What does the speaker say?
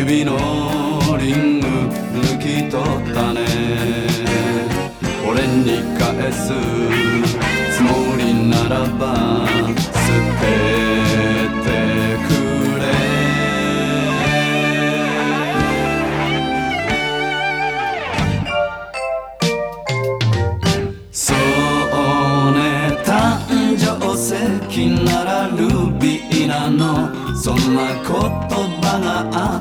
指のリング抜き取ったね。俺に返すつもりならば捨ててくれ。そうね誕生石ならルビーなの。そんな言葉があっ